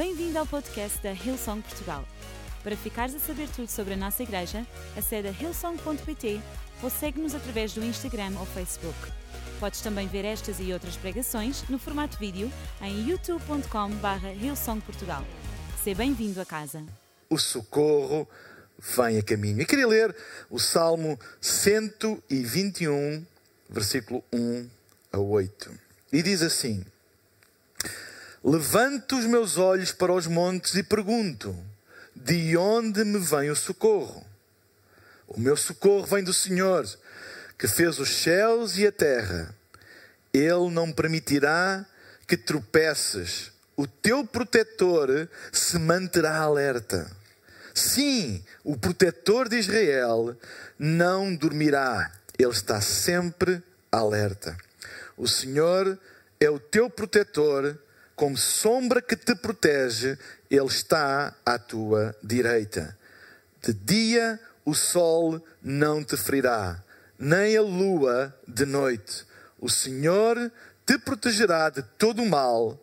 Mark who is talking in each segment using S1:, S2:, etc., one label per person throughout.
S1: Bem-vindo ao podcast da Hillsong Portugal. Para ficares a saber tudo sobre a nossa igreja, acede a hillsong.pt ou segue-nos através do Instagram ou Facebook. Podes também ver estas e outras pregações no formato vídeo em youtube.com.br hillsongportugal. Seja bem-vindo a casa.
S2: O socorro vem a caminho. E queria ler o Salmo 121, versículo 1 a 8. E diz assim: Levanto os meus olhos para os montes e pergunto: De onde me vem o socorro? O meu socorro vem do Senhor, que fez os céus e a terra. Ele não permitirá que tropeces. O teu protetor se manterá alerta. Sim, o protetor de Israel não dormirá. Ele está sempre alerta. O Senhor é o teu protetor como sombra que te protege, Ele está à tua direita. De dia o sol não te ferirá, nem a lua de noite. O Senhor te protegerá de todo o mal,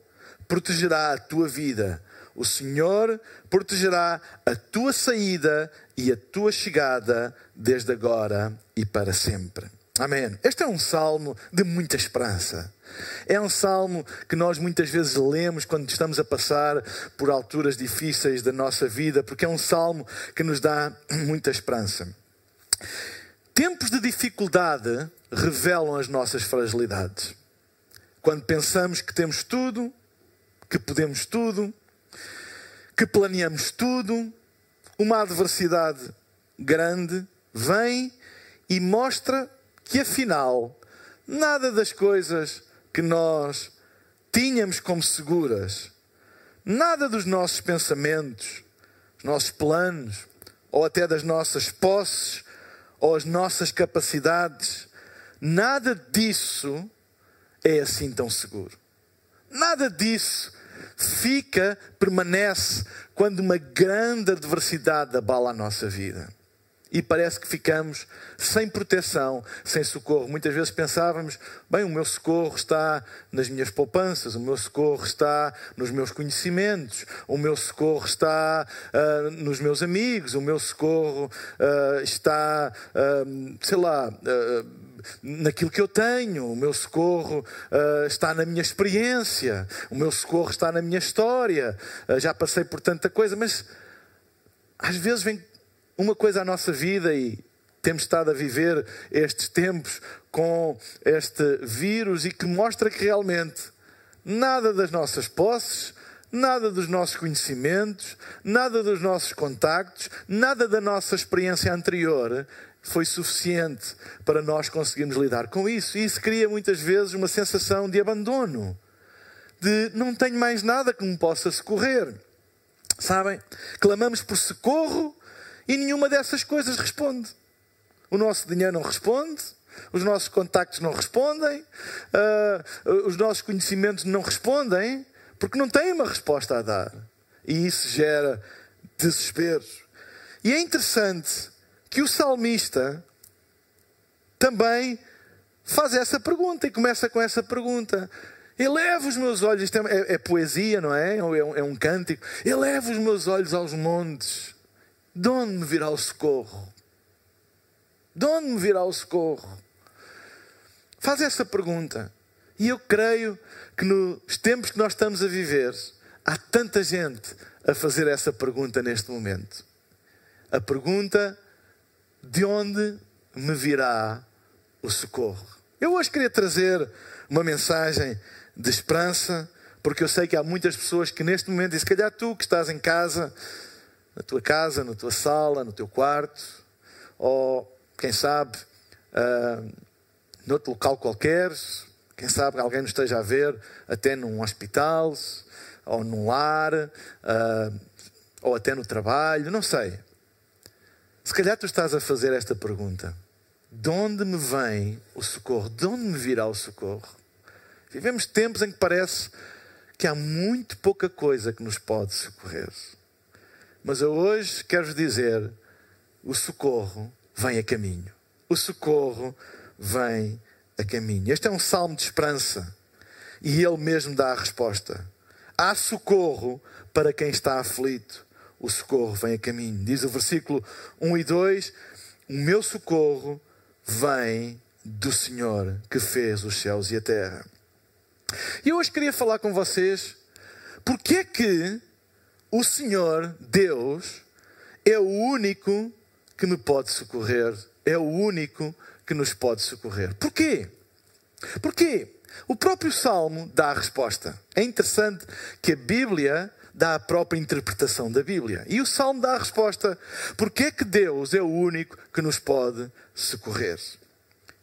S2: protegerá a tua vida. O Senhor protegerá a tua saída e a tua chegada desde agora e para sempre. Amém. Este é um salmo de muita esperança. É um salmo que nós muitas vezes lemos quando estamos a passar por alturas difíceis da nossa vida, porque é um salmo que nos dá muita esperança. Tempos de dificuldade revelam as nossas fragilidades. Quando pensamos que temos tudo, que podemos tudo, que planeamos tudo, uma adversidade grande vem e mostra que afinal nada das coisas que nós tínhamos como seguras, nada dos nossos pensamentos, dos nossos planos, ou até das nossas posses, ou as nossas capacidades, nada disso é assim tão seguro. Nada disso fica, permanece quando uma grande adversidade abala a nossa vida e parece que ficamos sem proteção, sem socorro. Muitas vezes pensávamos, bem, o meu socorro está nas minhas poupanças, o meu socorro está nos meus conhecimentos, o meu socorro está uh, nos meus amigos, o meu socorro uh, está, uh, sei lá, naquilo que eu tenho, o meu socorro está na minha experiência, o meu socorro está na minha história, já passei por tanta coisa, mas às vezes vem uma coisa à nossa vida e temos estado a viver estes tempos com este vírus e que mostra que realmente nada das nossas posses, nada dos nossos conhecimentos, nada dos nossos contactos, nada da nossa experiência anterior foi suficiente para nós conseguirmos lidar com isso. E isso cria muitas vezes uma sensação de abandono, de não tenho mais nada que me possa socorrer. Sabem? Clamamos por socorro e nenhuma dessas coisas responde. O nosso dinheiro não responde, os nossos contactos não respondem, uh, os nossos conhecimentos não respondem, porque não têm uma resposta a dar. E isso gera desespero. E é interessante que o salmista também faz essa pergunta e começa com essa pergunta. Eleva os meus olhos, isto é, é, é poesia, não é? É um, é um cântico. Eleva os meus olhos aos montes de onde me virá o socorro? De onde me virá o socorro? Faz essa pergunta. E eu creio que nos tempos que nós estamos a viver, há tanta gente a fazer essa pergunta neste momento. A pergunta: de onde me virá o socorro? Eu hoje queria trazer uma mensagem de esperança, porque eu sei que há muitas pessoas que neste momento, e se calhar tu que estás em casa, na tua casa, na tua sala, no teu quarto, ou quem sabe, uh, noutro local qualquer, quem sabe alguém nos esteja a ver até num hospital, ou num lar, uh, ou até no trabalho, não sei. Se calhar tu estás a fazer esta pergunta: de onde me vem o socorro? De onde me virá o socorro? Vivemos tempos em que parece que há muito pouca coisa que nos pode socorrer. Mas eu hoje quero dizer: o socorro vem a caminho. O socorro vem a caminho. Este é um salmo de esperança. E ele mesmo dá a resposta. Há socorro para quem está aflito. O socorro vem a caminho. Diz o versículo 1 e 2: O meu socorro vem do Senhor que fez os céus e a terra. E eu hoje queria falar com vocês porque é que o Senhor, Deus, é o único que me pode socorrer, é o único que nos pode socorrer. Porquê? Porquê? O próprio Salmo dá a resposta. É interessante que a Bíblia dá a própria interpretação da Bíblia. E o Salmo dá a resposta. Porque é que Deus é o único que nos pode socorrer?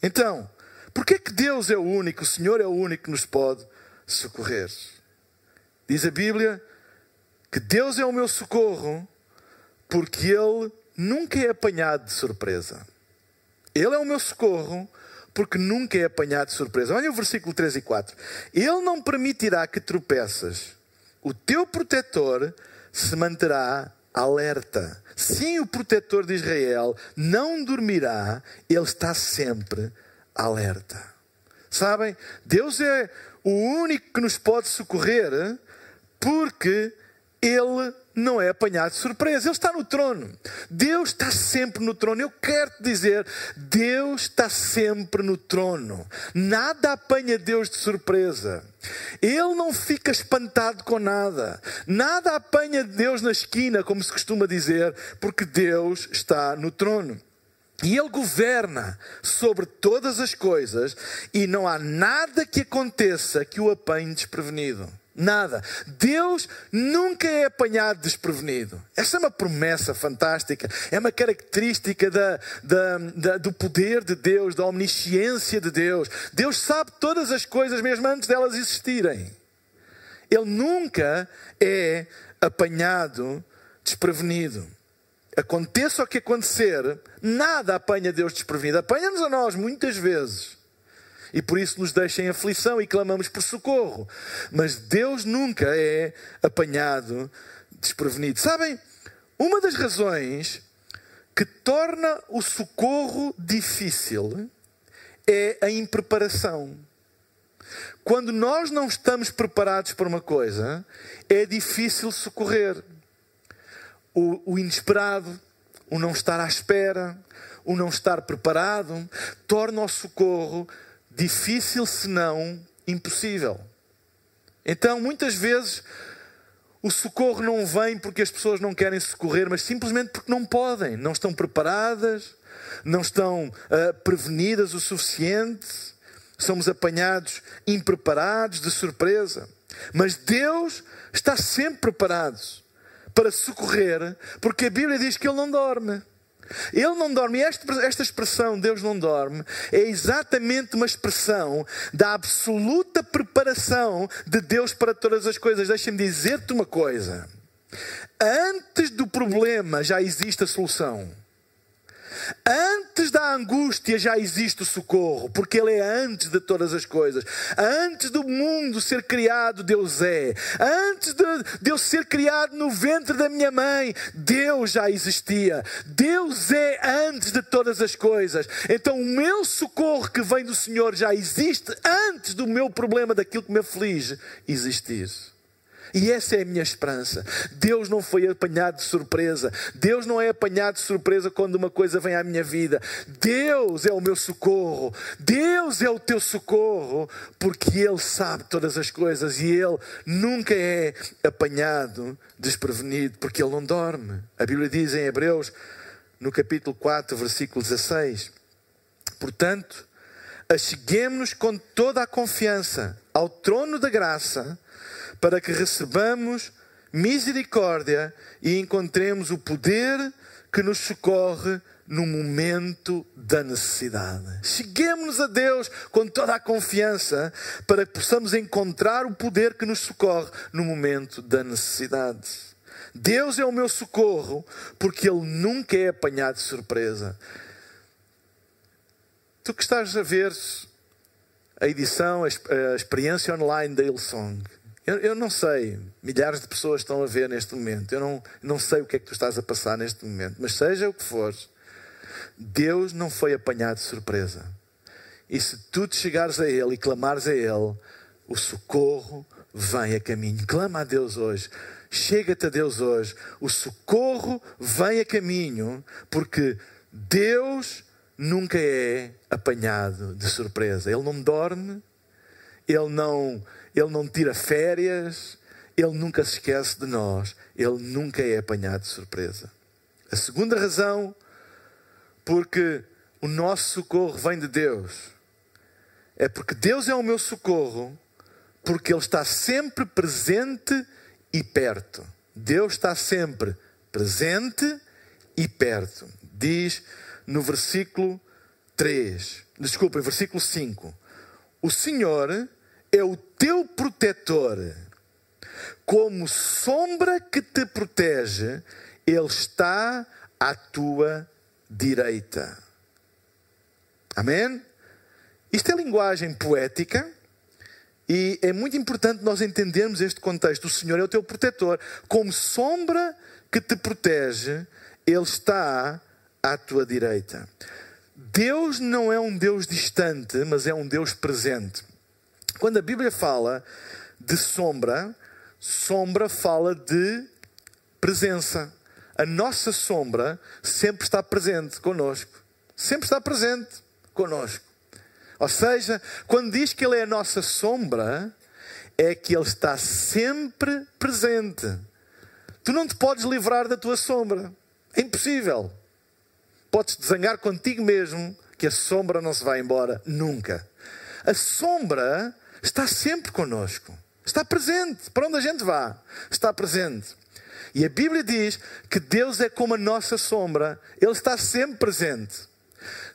S2: Então, porque é que Deus é o único, o Senhor é o único que nos pode socorrer? Diz a Bíblia que Deus é o meu socorro porque Ele nunca é apanhado de surpresa. Ele é o meu socorro porque nunca é apanhado de surpresa. Olha o versículo 3 e 4. Ele não permitirá que tropeças. O teu protetor se manterá alerta. Sim, o protetor de Israel não dormirá, ele está sempre alerta. Sabem? Deus é o único que nos pode socorrer porque ele não é apanhado de surpresa. Ele está no trono. Deus está sempre no trono. Eu quero te dizer, Deus está sempre no trono. Nada apanha Deus de surpresa. Ele não fica espantado com nada. Nada apanha Deus na esquina, como se costuma dizer, porque Deus está no trono. E Ele governa sobre todas as coisas e não há nada que aconteça que o apanhe desprevenido. Nada. Deus nunca é apanhado desprevenido. Essa é uma promessa fantástica. É uma característica da, da, da, do poder de Deus, da omnisciência de Deus. Deus sabe todas as coisas mesmo antes delas existirem. Ele nunca é apanhado desprevenido. Aconteça o que acontecer, nada apanha Deus desprevenido. Apanha-nos a nós muitas vezes e por isso nos deixa em aflição e clamamos por socorro. Mas Deus nunca é apanhado desprevenido. Sabem, uma das razões que torna o socorro difícil é a impreparação. Quando nós não estamos preparados para uma coisa, é difícil socorrer. O, o inesperado, o não estar à espera, o não estar preparado, torna o socorro difícil, se não impossível. Então, muitas vezes, o socorro não vem porque as pessoas não querem socorrer, mas simplesmente porque não podem, não estão preparadas, não estão uh, prevenidas o suficiente, somos apanhados impreparados, de surpresa. Mas Deus está sempre preparado para socorrer, porque a Bíblia diz que Ele não dorme. Ele não dorme. Esta, esta expressão, Deus não dorme, é exatamente uma expressão da absoluta preparação de Deus para todas as coisas. Deixa-me dizer-te uma coisa. Antes do problema já existe a solução. Antes da angústia já existe o socorro, porque Ele é antes de todas as coisas. Antes do mundo ser criado, Deus é. Antes de, de eu ser criado no ventre da minha mãe, Deus já existia. Deus é antes de todas as coisas. Então o meu socorro que vem do Senhor já existe antes do meu problema, daquilo que me aflige, existir. E essa é a minha esperança. Deus não foi apanhado de surpresa. Deus não é apanhado de surpresa quando uma coisa vem à minha vida. Deus é o meu socorro. Deus é o teu socorro, porque Ele sabe todas as coisas e Ele nunca é apanhado desprevenido, porque Ele não dorme. A Bíblia diz em Hebreus, no capítulo 4, versículo 16: Portanto, acheguemos-nos com toda a confiança ao trono da graça para que recebamos misericórdia e encontremos o poder que nos socorre no momento da necessidade. Cheguemos a Deus com toda a confiança para que possamos encontrar o poder que nos socorre no momento da necessidade. Deus é o meu socorro porque Ele nunca é apanhado de surpresa. Tu que estás a ver a edição, a experiência online da Hillsong, eu, eu, não sei, milhares de pessoas estão a ver neste momento. Eu não, não sei o que é que tu estás a passar neste momento, mas seja o que for, Deus não foi apanhado de surpresa. E se tu te chegares a Ele e clamares a Ele, o socorro vem a caminho. Clama a Deus hoje. Chega-te a Deus hoje. O socorro vem a caminho, porque Deus nunca é apanhado de surpresa. Ele não dorme, ele não, ele não tira férias, ele nunca se esquece de nós, ele nunca é apanhado de surpresa. A segunda razão, porque o nosso socorro vem de Deus, é porque Deus é o meu socorro, porque Ele está sempre presente e perto. Deus está sempre presente e perto. Diz no versículo 3, desculpa, versículo 5: O Senhor é o teu protetor, como sombra que te protege, Ele está à tua direita. Amém? Isto é linguagem poética e é muito importante nós entendermos este contexto. O Senhor é o teu protetor. Como sombra que te protege, Ele está à tua direita. Deus não é um Deus distante, mas é um Deus presente. Quando a Bíblia fala de sombra, sombra fala de presença. A nossa sombra sempre está presente conosco. Sempre está presente conosco. Ou seja, quando diz que Ele é a nossa sombra, é que Ele está sempre presente. Tu não te podes livrar da tua sombra. É impossível. Podes desanhar contigo mesmo que a sombra não se vai embora nunca. A sombra está sempre conosco. Está presente. Para onde a gente vá, está presente. E a Bíblia diz que Deus é como a nossa sombra. Ele está sempre presente.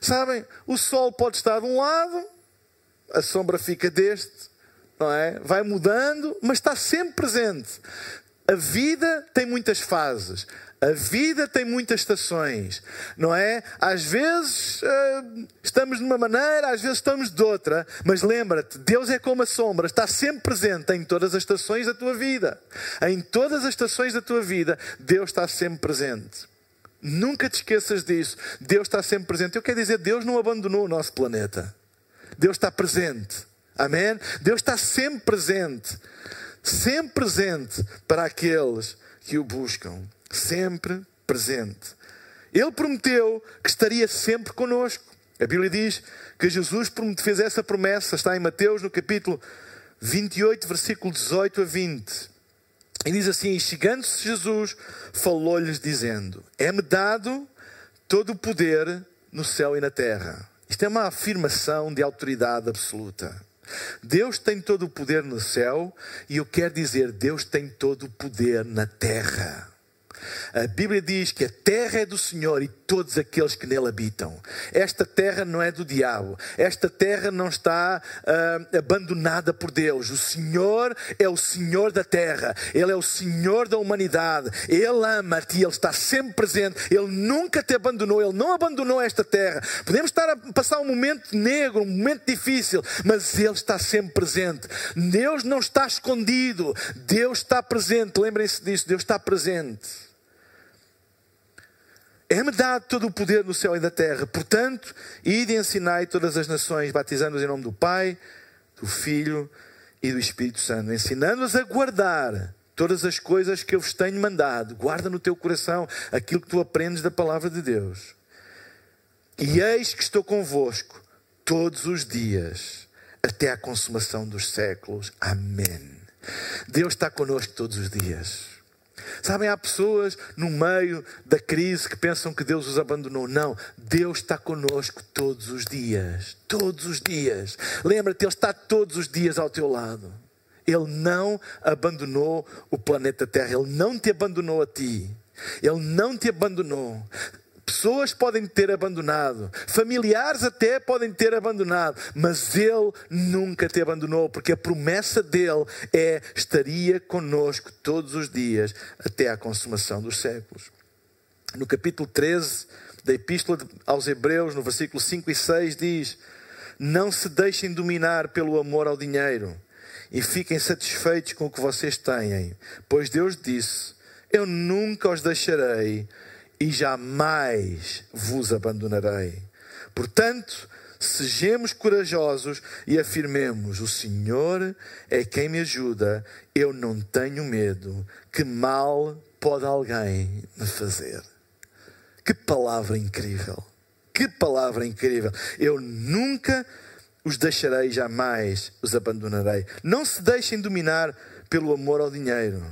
S2: Sabem, o sol pode estar de um lado, a sombra fica deste, não é? Vai mudando, mas está sempre presente. A vida tem muitas fases. A vida tem muitas estações, não é? Às vezes uh, estamos de uma maneira, às vezes estamos de outra, mas lembra-te, Deus é como a sombra, está sempre presente em todas as estações da tua vida. Em todas as estações da tua vida, Deus está sempre presente. Nunca te esqueças disso. Deus está sempre presente. Eu quero dizer, Deus não abandonou o nosso planeta. Deus está presente. Amém? Deus está sempre presente. Sempre presente para aqueles que o buscam. Sempre presente. Ele prometeu que estaria sempre conosco. A Bíblia diz que Jesus fez essa promessa, está em Mateus, no capítulo 28, versículo 18 a 20. E diz assim: Chegando-se Jesus, falou-lhes, dizendo: É-me dado todo o poder no céu e na terra. Isto é uma afirmação de autoridade absoluta. Deus tem todo o poder no céu e eu quero dizer, Deus tem todo o poder na terra. A Bíblia diz que a terra é do Senhor e todos aqueles que nele habitam. Esta terra não é do diabo. Esta terra não está uh, abandonada por Deus. O Senhor é o Senhor da terra. Ele é o Senhor da humanidade. Ele ama-te Ele está sempre presente. Ele nunca te abandonou. Ele não abandonou esta terra. Podemos estar a passar um momento negro, um momento difícil, mas Ele está sempre presente. Deus não está escondido. Deus está presente. Lembrem-se disso. Deus está presente. É-me dado todo o poder no céu e na terra. Portanto, ide e ensinai todas as nações, batizando-os em nome do Pai, do Filho e do Espírito Santo, ensinando-os a guardar todas as coisas que eu vos tenho mandado. Guarda no teu coração aquilo que tu aprendes da palavra de Deus. E eis que estou convosco todos os dias, até à consumação dos séculos. Amém. Deus está conosco todos os dias. Sabem, há pessoas no meio da crise que pensam que Deus os abandonou. Não, Deus está conosco todos os dias. Todos os dias. Lembra-te, Ele está todos os dias ao teu lado. Ele não abandonou o planeta Terra. Ele não te abandonou a ti. Ele não te abandonou. Pessoas podem ter abandonado, familiares até podem ter abandonado, mas Ele nunca te abandonou, porque a promessa dele é: estaria conosco todos os dias até à consumação dos séculos. No capítulo 13 da Epístola aos Hebreus, no versículo 5 e 6, diz: Não se deixem dominar pelo amor ao dinheiro e fiquem satisfeitos com o que vocês têm, pois Deus disse: Eu nunca os deixarei e jamais vos abandonarei. Portanto, sejamos corajosos e afirmemos: O Senhor é quem me ajuda, eu não tenho medo. Que mal pode alguém me fazer? Que palavra incrível! Que palavra incrível! Eu nunca os deixarei, jamais os abandonarei. Não se deixem dominar pelo amor ao dinheiro.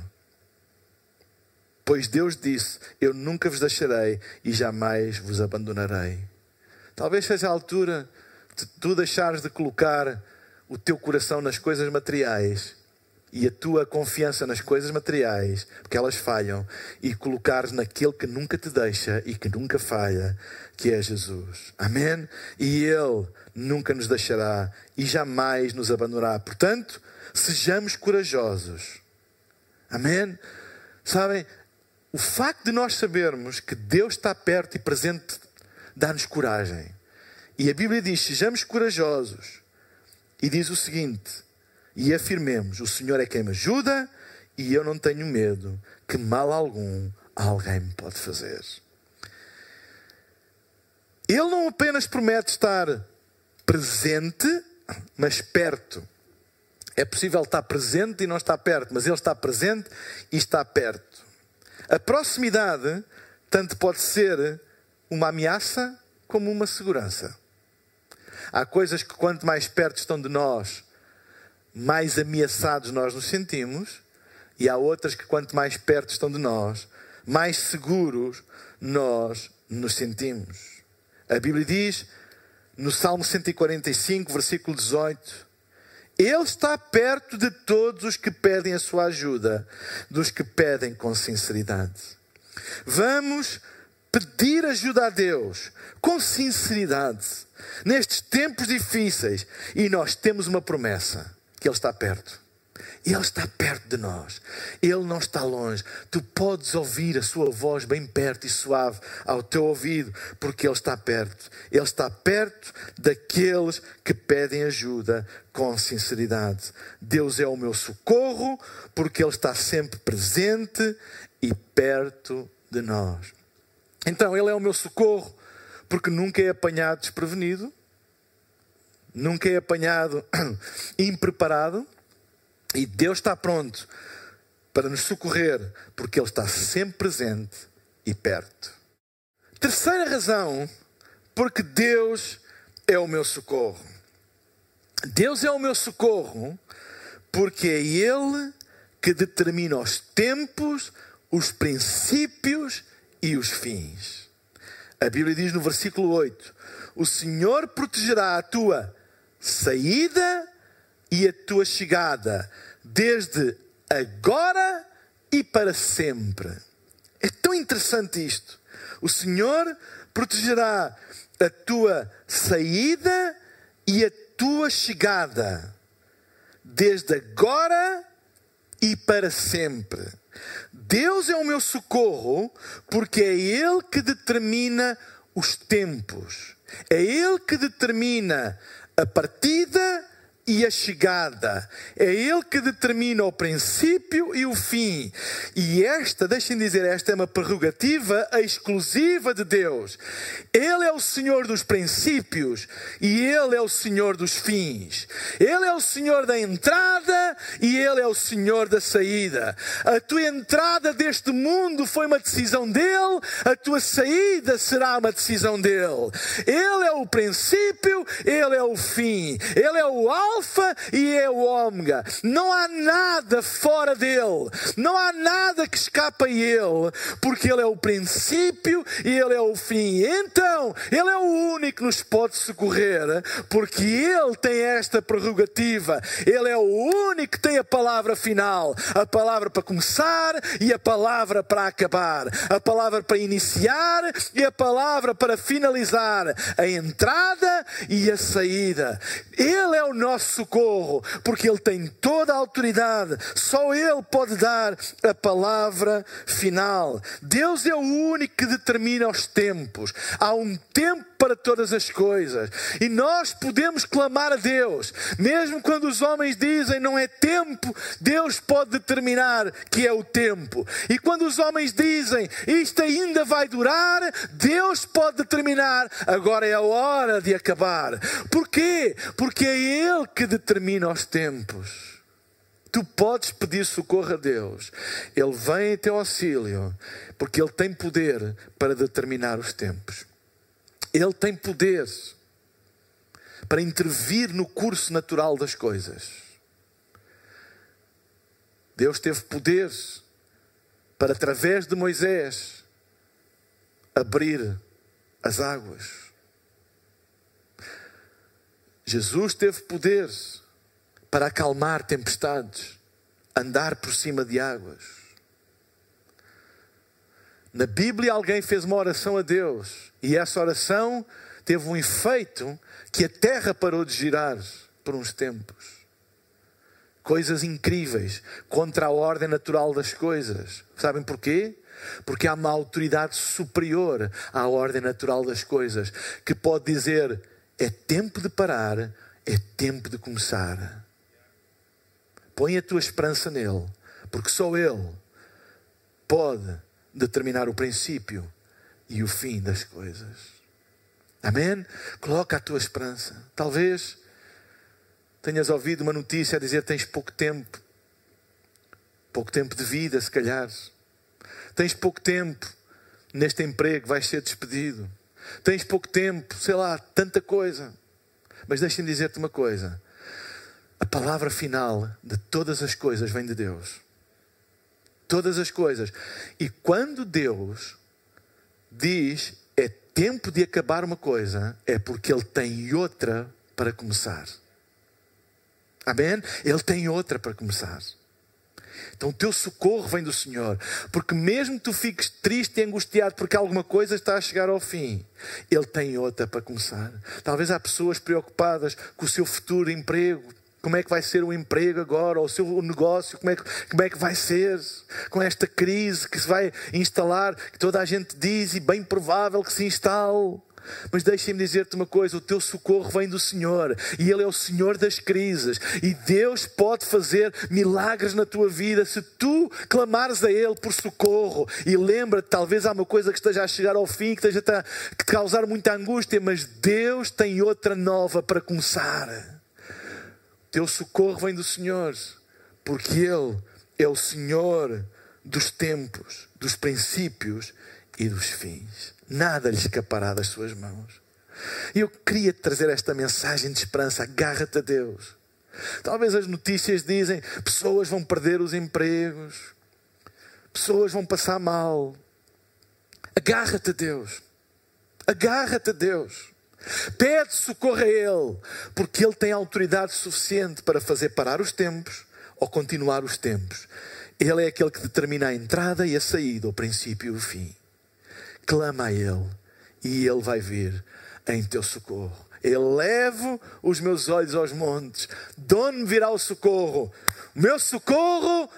S2: Pois Deus disse: Eu nunca vos deixarei e jamais vos abandonarei. Talvez seja a altura de tu deixares de colocar o teu coração nas coisas materiais e a tua confiança nas coisas materiais, porque elas falham, e colocares naquele que nunca te deixa e que nunca falha, que é Jesus. Amém? E Ele nunca nos deixará e jamais nos abandonará. Portanto, sejamos corajosos. Amém? Sabem, o facto de nós sabermos que Deus está perto e presente dá-nos coragem. E a Bíblia diz: sejamos corajosos. E diz o seguinte: e afirmemos: o Senhor é quem me ajuda e eu não tenho medo que mal algum alguém me pode fazer. Ele não apenas promete estar presente, mas perto. É possível estar presente e não estar perto, mas ele está presente e está perto. A proximidade tanto pode ser uma ameaça como uma segurança. Há coisas que, quanto mais perto estão de nós, mais ameaçados nós nos sentimos, e há outras que, quanto mais perto estão de nós, mais seguros nós nos sentimos. A Bíblia diz no Salmo 145, versículo 18: Ele está perto de todos os que pedem a sua ajuda, dos que pedem com sinceridade. Vamos pedir ajuda a Deus com sinceridade nestes tempos difíceis e nós temos uma promessa que Ele está perto. Ele está perto de nós. Ele não está longe. Tu podes ouvir a sua voz bem perto e suave ao teu ouvido, porque Ele está perto. Ele está perto daqueles que pedem ajuda com sinceridade. Deus é o meu socorro, porque Ele está sempre presente e perto de nós. Então, Ele é o meu socorro, porque nunca é apanhado desprevenido, nunca é apanhado impreparado e Deus está pronto para nos socorrer, porque Ele está sempre presente e perto. Terceira razão, porque Deus é o meu socorro. Deus é o meu socorro, porque é Ele que determina os tempos, os princípios e os fins. A Bíblia diz no versículo 8: O Senhor protegerá a tua saída e a tua chegada, desde agora e para sempre. É tão interessante isto. O Senhor protegerá a tua saída e a tua chegada, desde agora e para sempre. Deus é o meu socorro, porque é Ele que determina os tempos, é Ele que determina a partida e a chegada. É Ele que determina o princípio e o fim. E esta, deixem dizer, esta é uma prerrogativa exclusiva de Deus. Ele é o Senhor dos princípios e Ele é o Senhor dos fins. Ele é o Senhor da entrada e Ele é o Senhor da saída. A tua entrada deste mundo foi uma decisão dele, a tua saída será uma decisão dele. Ele é o princípio, Ele é o fim. Ele é o alto Alfa e é o Ômega. Não há nada fora dele. Não há nada que escapa a ele, porque ele é o princípio e ele é o fim. Então, ele é o único que nos pode socorrer, porque ele tem esta prerrogativa. Ele é o único que tem a palavra final, a palavra para começar e a palavra para acabar, a palavra para iniciar e a palavra para finalizar, a entrada e a saída. Ele é o nosso socorro, porque Ele tem toda a autoridade, só Ele pode dar a palavra final. Deus é o único que determina os tempos. Há um tempo para todas as coisas. E nós podemos clamar a Deus, mesmo quando os homens dizem não é tempo, Deus pode determinar que é o tempo. E quando os homens dizem isto ainda vai durar, Deus pode determinar agora é a hora de acabar. Porquê? Porque é Ele que determina os tempos. Tu podes pedir socorro a Deus, Ele vem em teu auxílio, porque Ele tem poder para determinar os tempos. Ele tem poder para intervir no curso natural das coisas. Deus teve poder para, através de Moisés, abrir as águas. Jesus teve poder para acalmar tempestades, andar por cima de águas. Na Bíblia, alguém fez uma oração a Deus e essa oração teve um efeito que a terra parou de girar por uns tempos. Coisas incríveis contra a ordem natural das coisas. Sabem porquê? Porque há uma autoridade superior à ordem natural das coisas que pode dizer: é tempo de parar, é tempo de começar. Põe a tua esperança nele, porque só ele pode determinar o princípio e o fim das coisas. Amém? Coloca a tua esperança. Talvez tenhas ouvido uma notícia a dizer tens pouco tempo. Pouco tempo de vida, se calhar. Tens pouco tempo neste emprego, vais ser despedido. Tens pouco tempo, sei lá, tanta coisa. Mas deixa-me dizer-te uma coisa: a palavra final de todas as coisas vem de Deus todas as coisas. E quando Deus diz é tempo de acabar uma coisa, é porque Ele tem outra para começar. Amém? Ele tem outra para começar. Então o teu socorro vem do Senhor. Porque mesmo que tu fiques triste e angustiado porque alguma coisa está a chegar ao fim, Ele tem outra para começar. Talvez há pessoas preocupadas com o seu futuro emprego, como é que vai ser o emprego agora, ou o seu negócio, como é, que, como é que vai ser com esta crise que se vai instalar, que toda a gente diz e bem provável que se instale. Mas deixem-me dizer-te uma coisa: o teu socorro vem do Senhor e Ele é o Senhor das crises. E Deus pode fazer milagres na tua vida se tu clamares a Ele por socorro. E lembra-te, talvez há uma coisa que esteja a chegar ao fim, que esteja a te causar muita angústia, mas Deus tem outra nova para começar. Teu socorro vem do Senhor, porque Ele é o Senhor dos tempos, dos princípios e dos fins. Nada lhe escapará das suas mãos. E eu queria trazer esta mensagem de esperança. Agarra-te a Deus. Talvez as notícias dizem pessoas vão perder os empregos, pessoas vão passar mal. Agarra-te a Deus. Agarra-te a Deus. Pede socorro a Ele, porque Ele tem autoridade suficiente para fazer parar os tempos ou continuar os tempos. Ele é aquele que determina a entrada e a saída, o princípio e o fim. Clama a Ele e Ele vai vir em teu socorro. Elevo os meus olhos aos montes, de onde virá o socorro? O meu socorro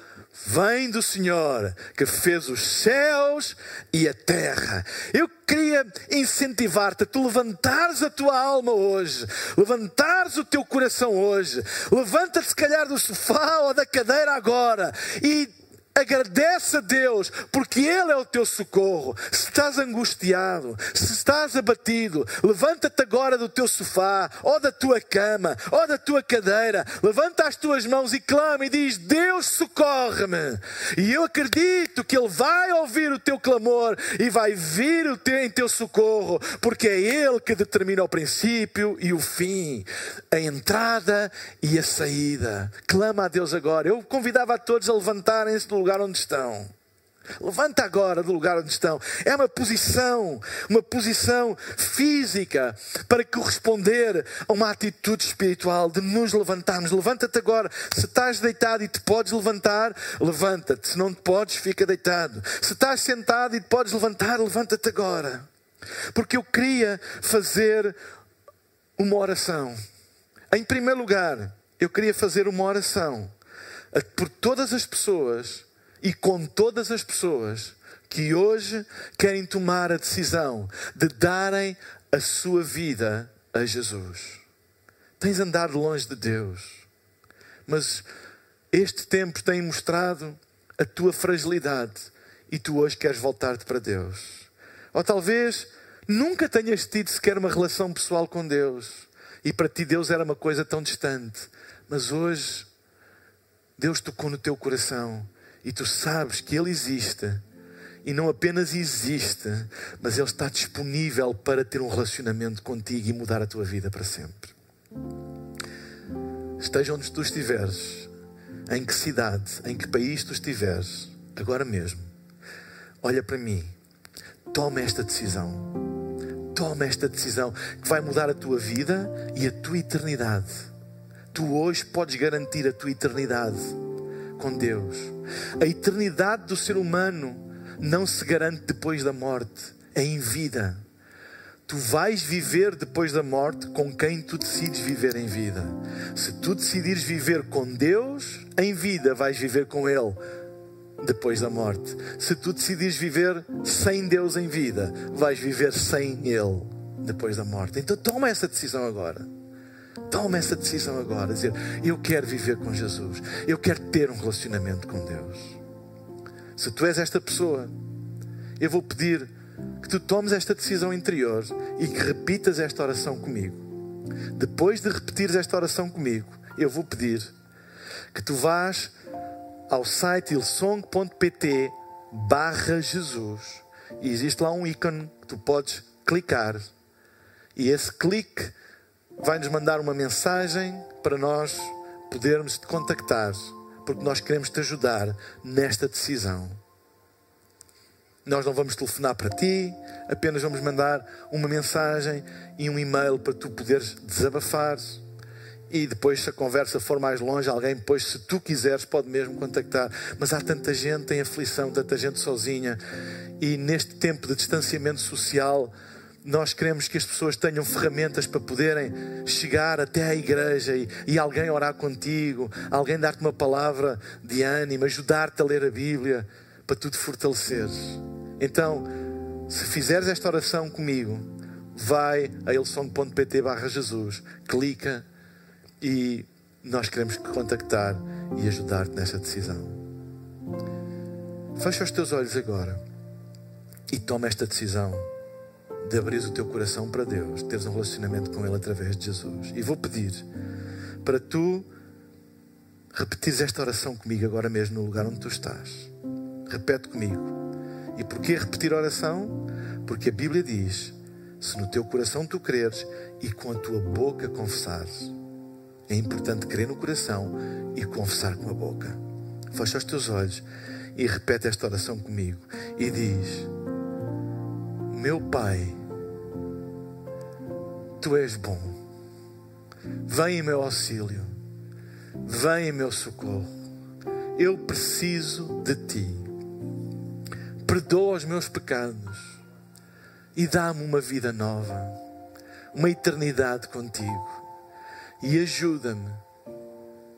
S2: vem do Senhor que fez os céus e a terra. Eu queria incentivar-te a tu levantares a tua alma hoje, levantares o teu coração hoje. Levanta-te, se calhar, do sofá ou da cadeira agora e Agradece a Deus, porque Ele é o teu socorro. Se estás angustiado, se estás abatido, levanta-te agora do teu sofá, ou da tua cama, ou da tua cadeira. Levanta as tuas mãos e clama e diz: Deus socorre-me. E eu acredito que Ele vai ouvir o teu clamor e vai vir o teu, em teu socorro, porque é Ele que determina o princípio e o fim, a entrada e a saída. Clama a Deus agora. Eu convidava a todos a levantarem-se lugar onde estão. Levanta agora do lugar onde estão. É uma posição, uma posição física para corresponder a uma atitude espiritual de nos levantarmos. Levanta-te agora. Se estás deitado e te podes levantar, levanta-te. Se não te podes, fica deitado. Se estás sentado e te podes levantar, levanta-te agora. Porque eu queria fazer uma oração. Em primeiro lugar, eu queria fazer uma oração por todas as pessoas e com todas as pessoas que hoje querem tomar a decisão de darem a sua vida a Jesus. Tens andado longe de Deus, mas este tempo tem mostrado a tua fragilidade e tu hoje queres voltar-te para Deus. Ou talvez nunca tenhas tido sequer uma relação pessoal com Deus e para ti Deus era uma coisa tão distante, mas hoje Deus tocou no teu coração e tu sabes que Ele existe e não apenas existe, mas Ele está disponível para ter um relacionamento contigo e mudar a tua vida para sempre. Esteja onde tu estiveres, em que cidade, em que país tu estiveres, agora mesmo, olha para mim, toma esta decisão. Toma esta decisão que vai mudar a tua vida e a tua eternidade tu hoje podes garantir a tua eternidade com Deus. A eternidade do ser humano não se garante depois da morte, é em vida. Tu vais viver depois da morte com quem tu decides viver em vida. Se tu decidires viver com Deus em vida, vais viver com Ele depois da morte. Se tu decidires viver sem Deus em vida, vais viver sem Ele depois da morte. Então toma essa decisão agora. Toma essa decisão agora, dizer, eu quero viver com Jesus, eu quero ter um relacionamento com Deus. Se tu és esta pessoa, eu vou pedir que tu tomes esta decisão interior e que repitas esta oração comigo. Depois de repetires esta oração comigo, eu vou pedir que tu vás ao site ilsong.pt barra Jesus e existe lá um ícone que tu podes clicar e esse clique vai nos mandar uma mensagem para nós podermos te contactar, porque nós queremos te ajudar nesta decisão. Nós não vamos telefonar para ti, apenas vamos mandar uma mensagem e um e-mail para tu poderes desabafar. E depois, se a conversa for mais longe, alguém, depois, se tu quiseres, pode mesmo contactar. Mas há tanta gente em aflição, tanta gente sozinha. E neste tempo de distanciamento social, nós queremos que as pessoas tenham ferramentas para poderem chegar até à igreja e, e alguém orar contigo, alguém dar-te uma palavra de ânimo, ajudar-te a ler a Bíblia, para tu te fortaleceres. Então, se fizeres esta oração comigo, vai a ilson.pt barra Jesus, clica e nós queremos contactar e ajudar-te nessa decisão. Fecha os teus olhos agora e toma esta decisão de abrir o teu coração para Deus, teres um relacionamento com Ele através de Jesus. E vou pedir para tu repetires esta oração comigo agora mesmo no lugar onde tu estás. Repete comigo. E porquê repetir a oração? Porque a Bíblia diz: se no teu coração tu creres e com a tua boca confessares. É importante crer no coração e confessar com a boca. Fecha os teus olhos e repete esta oração comigo. E diz: Meu Pai Tu és bom. Vem em meu auxílio. Vem em meu socorro. Eu preciso de ti. Perdoa os meus pecados e dá-me uma vida nova, uma eternidade contigo. E ajuda-me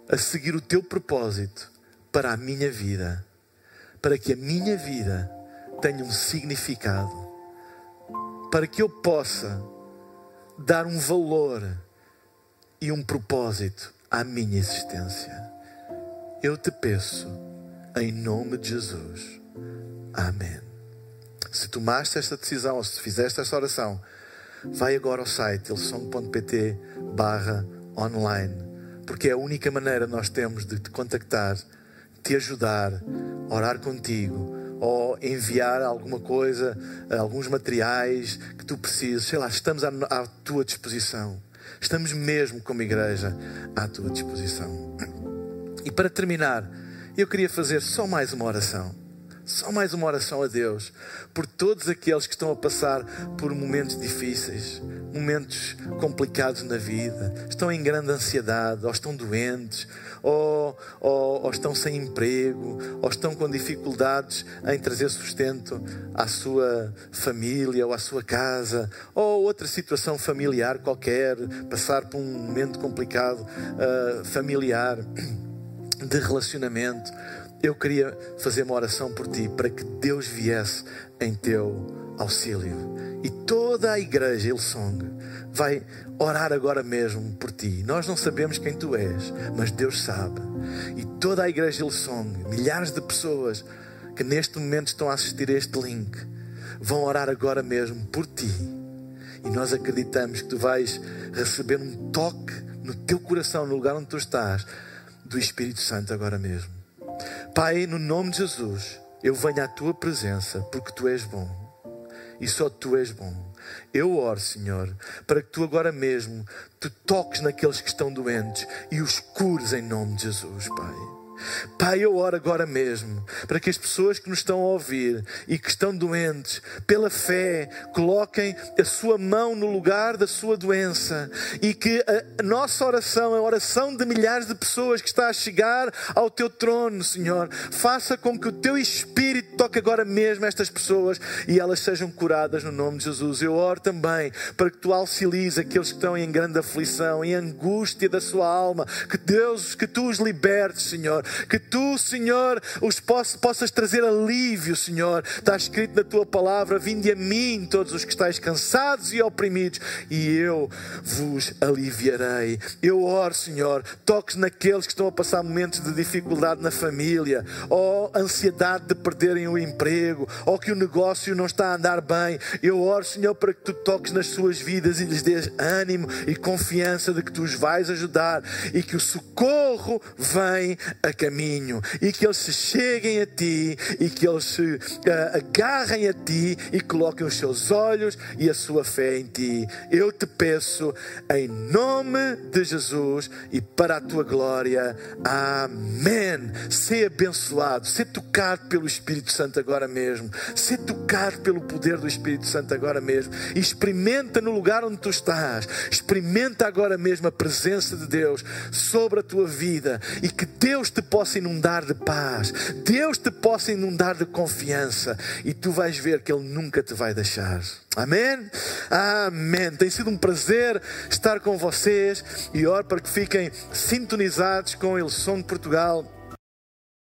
S2: a seguir o teu propósito para a minha vida, para que a minha vida tenha um significado, para que eu possa dar um valor e um propósito à minha existência. Eu te peço, em nome de Jesus. Amém. Se tomaste esta decisão, ou se fizeste esta oração, vai agora ao site ilsong.pt barra online, porque é a única maneira nós temos de te contactar, te ajudar, orar contigo, ou enviar alguma coisa, alguns materiais que tu precises, sei lá, estamos à, à tua disposição. Estamos mesmo como igreja à tua disposição. E para terminar, eu queria fazer só mais uma oração. Só mais uma oração a Deus por todos aqueles que estão a passar por momentos difíceis, momentos complicados na vida, estão em grande ansiedade, ou estão doentes, ou, ou, ou estão sem emprego, ou estão com dificuldades em trazer sustento à sua família ou à sua casa, ou outra situação familiar qualquer, passar por um momento complicado uh, familiar, de relacionamento eu queria fazer uma oração por ti, para que Deus viesse em teu auxílio. E toda a igreja Hillsong vai orar agora mesmo por ti. Nós não sabemos quem tu és, mas Deus sabe. E toda a igreja Hillsong, milhares de pessoas que neste momento estão a assistir a este link, vão orar agora mesmo por ti. E nós acreditamos que tu vais receber um toque no teu coração, no lugar onde tu estás, do Espírito Santo agora mesmo. Pai, no nome de Jesus, eu venho à tua presença porque tu és bom e só tu és bom. Eu oro, Senhor, para que tu agora mesmo te toques naqueles que estão doentes e os cures em nome de Jesus, Pai. Pai, eu oro agora mesmo para que as pessoas que nos estão a ouvir e que estão doentes, pela fé, coloquem a sua mão no lugar da sua doença e que a nossa oração, a oração de milhares de pessoas que está a chegar ao teu trono, Senhor, faça com que o teu Espírito toque agora mesmo estas pessoas e elas sejam curadas no nome de Jesus. Eu oro também para que tu auxilies aqueles que estão em grande aflição, em angústia da sua alma, que Deus, que tu os libertes, Senhor que tu, Senhor, os possas trazer alívio, Senhor. Está escrito na tua palavra: Vinde a mim, todos os que estáis cansados e oprimidos, e eu vos aliviarei. Eu oro, Senhor, toques naqueles que estão a passar momentos de dificuldade na família, ou ansiedade de perderem o emprego, ou que o negócio não está a andar bem. Eu oro, Senhor, para que tu toques nas suas vidas e lhes dês ânimo e confiança de que tu os vais ajudar e que o socorro vem a caminho e que eles se cheguem a ti e que eles se uh, agarrem a ti e coloquem os seus olhos e a sua fé em ti. Eu te peço em nome de Jesus e para a tua glória. Amém. Ser abençoado, ser tocado pelo Espírito Santo agora mesmo, ser tocado pelo poder do Espírito Santo agora mesmo. Experimenta no lugar onde tu estás, experimenta agora mesmo a presença de Deus sobre a tua vida e que Deus te possa inundar de paz, Deus te possa inundar de confiança e tu vais ver que Ele nunca te vai deixar. Amém? Amém. Tem sido um prazer estar com vocês e oro para que fiquem sintonizados com o Som de Portugal